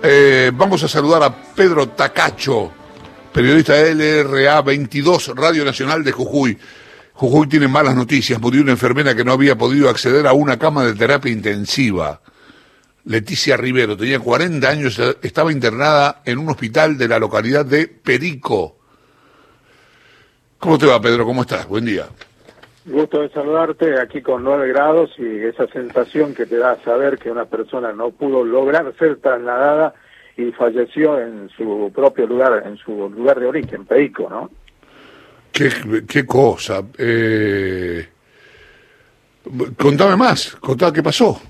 Eh, vamos a saludar a Pedro Tacacho, periodista de LRA 22, Radio Nacional de Jujuy. Jujuy tiene malas noticias. Murió una enfermera que no había podido acceder a una cama de terapia intensiva. Leticia Rivero, tenía 40 años, estaba internada en un hospital de la localidad de Perico. ¿Cómo te va, Pedro? ¿Cómo estás? Buen día. Gusto de saludarte aquí con 9 grados y esa sensación que te da saber que una persona no pudo lograr ser trasladada y falleció en su propio lugar, en su lugar de origen, Perico, ¿no? Qué, qué cosa. Eh... Contame más, contame qué pasó.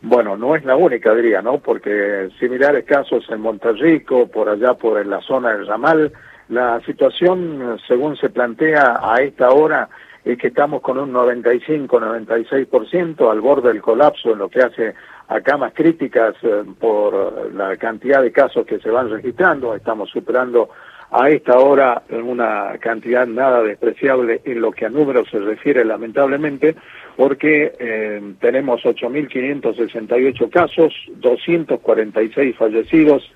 Bueno, no es la única, diría, ¿no? Porque similares casos en Monterrico, por allá por la zona del Ramal, la situación, según se plantea a esta hora, es que estamos con un 95-96% al borde del colapso en lo que hace a camas críticas eh, por la cantidad de casos que se van registrando. Estamos superando a esta hora una cantidad nada despreciable en lo que a números se refiere lamentablemente, porque eh, tenemos 8.568 casos, 246 fallecidos,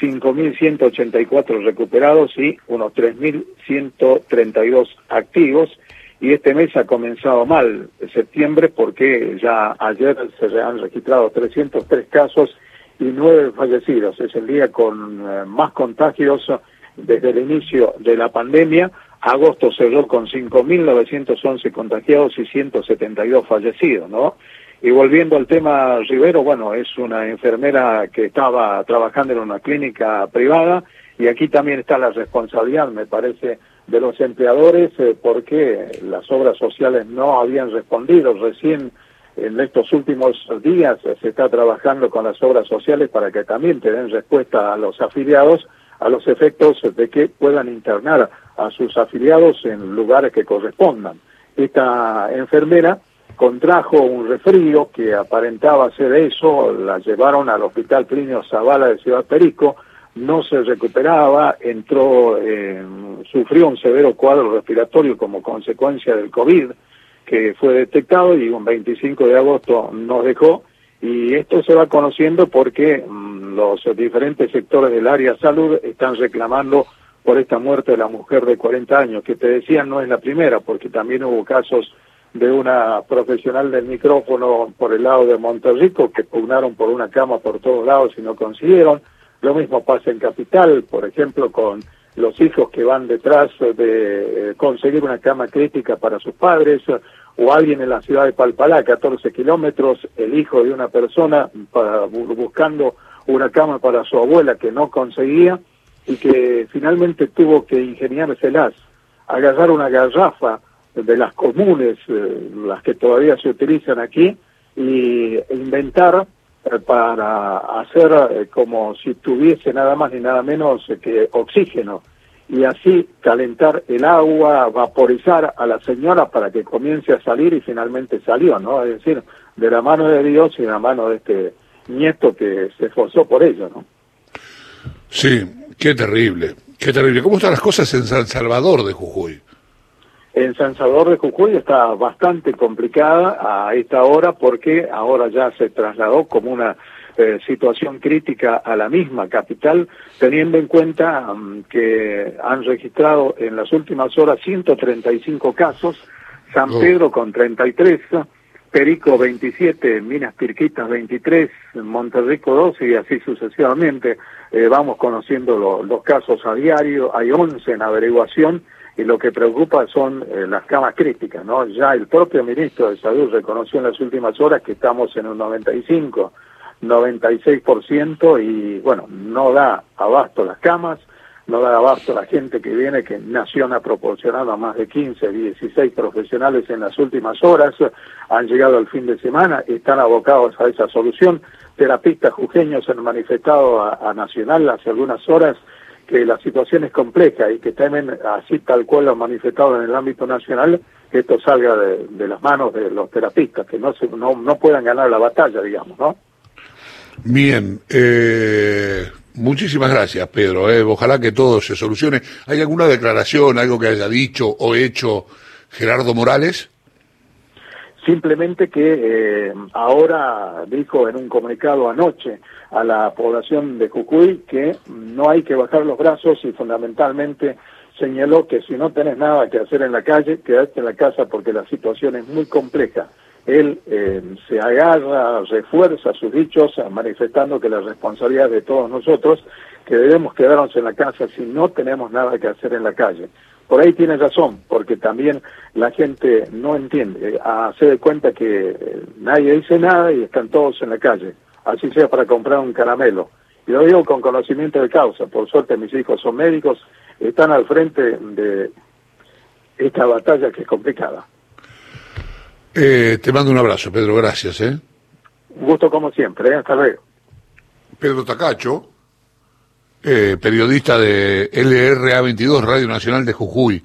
5.184 recuperados y unos 3.132 activos. Y este mes ha comenzado mal, septiembre, porque ya ayer se han registrado 303 casos y 9 fallecidos. Es el día con eh, más contagios desde el inicio de la pandemia. Agosto cerró con 5.911 contagiados y 172 fallecidos, ¿no? Y volviendo al tema Rivero, bueno, es una enfermera que estaba trabajando en una clínica privada y aquí también está la responsabilidad, me parece, de los empleadores eh, porque las obras sociales no habían respondido. Recién en estos últimos días se está trabajando con las obras sociales para que también te den respuesta a los afiliados a los efectos de que puedan internar a sus afiliados en lugares que correspondan. Esta enfermera contrajo un resfrío que aparentaba ser eso, la llevaron al Hospital Plinio Zavala de Ciudad Perico, no se recuperaba, entró, sufrió un severo cuadro respiratorio como consecuencia del COVID que fue detectado y un 25 de agosto nos dejó y esto se va conociendo porque mm, los diferentes sectores del área salud están reclamando por esta muerte de la mujer de 40 años, que te decían no es la primera, porque también hubo casos de una profesional del micrófono por el lado de Monterrico que pugnaron por una cama por todos lados y no consiguieron. Lo mismo pasa en Capital, por ejemplo, con los hijos que van detrás de eh, conseguir una cama crítica para sus padres, o alguien en la ciudad de Palpalá, 14 kilómetros, el hijo de una persona buscando una cama para su abuela que no conseguía y que finalmente tuvo que ingeniárselas, agarrar una garrafa de las comunes, eh, las que todavía se utilizan aquí, y inventar para hacer eh, como si tuviese nada más ni nada menos que oxígeno y así calentar el agua, vaporizar a la señora para que comience a salir y finalmente salió, ¿no? Es decir, de la mano de Dios y de la mano de este nieto que se esforzó por ello, ¿no? Sí, qué terrible, qué terrible. ¿Cómo están las cosas en San Salvador de Jujuy? En San Salvador de Jujuy está bastante complicada a esta hora porque ahora ya se trasladó como una eh, situación crítica a la misma capital, teniendo en cuenta mm, que han registrado en las últimas horas 135 casos, San oh. Pedro con 33, Perico 27, Minas Pirquitas 23, Monterrico 12 y así sucesivamente. Eh, vamos conociendo los casos a diario, hay 11 en averiguación y lo que preocupa son eh, las camas críticas, ¿no? Ya el propio ministro de Salud reconoció en las últimas horas que estamos en un 95 96% y bueno, no da abasto las camas, no da abasto la gente que viene, que Nación ha proporcionado a más de 15, 16 profesionales en las últimas horas, han llegado al fin de semana, están abocados a esa solución. Terapistas jujeños han manifestado a, Nacional hace algunas horas que la situación es compleja y que temen, así tal cual lo han manifestado en el ámbito nacional, que esto salga de, las manos de los terapistas, que no, se, no, no puedan ganar la batalla, digamos, ¿no? Bien, eh, muchísimas gracias, Pedro. Eh. Ojalá que todo se solucione. ¿Hay alguna declaración, algo que haya dicho o hecho Gerardo Morales? Simplemente que eh, ahora dijo en un comunicado anoche a la población de Jujuy que no hay que bajar los brazos y fundamentalmente señaló que si no tenés nada que hacer en la calle, quedate en la casa porque la situación es muy compleja. Él eh, se agarra, refuerza sus dichos, manifestando que la responsabilidad es de todos nosotros, que debemos quedarnos en la casa si no tenemos nada que hacer en la calle. Por ahí tiene razón, porque también la gente no entiende, hace de cuenta que eh, nadie dice nada y están todos en la calle, así sea para comprar un caramelo. Y lo digo con conocimiento de causa, por suerte mis hijos son médicos, están al frente de esta batalla que es complicada. Eh, te mando un abrazo, Pedro, gracias. ¿eh? Un gusto como siempre, ¿eh? hasta luego. Pedro Tacacho, eh, periodista de LRA22, Radio Nacional de Jujuy.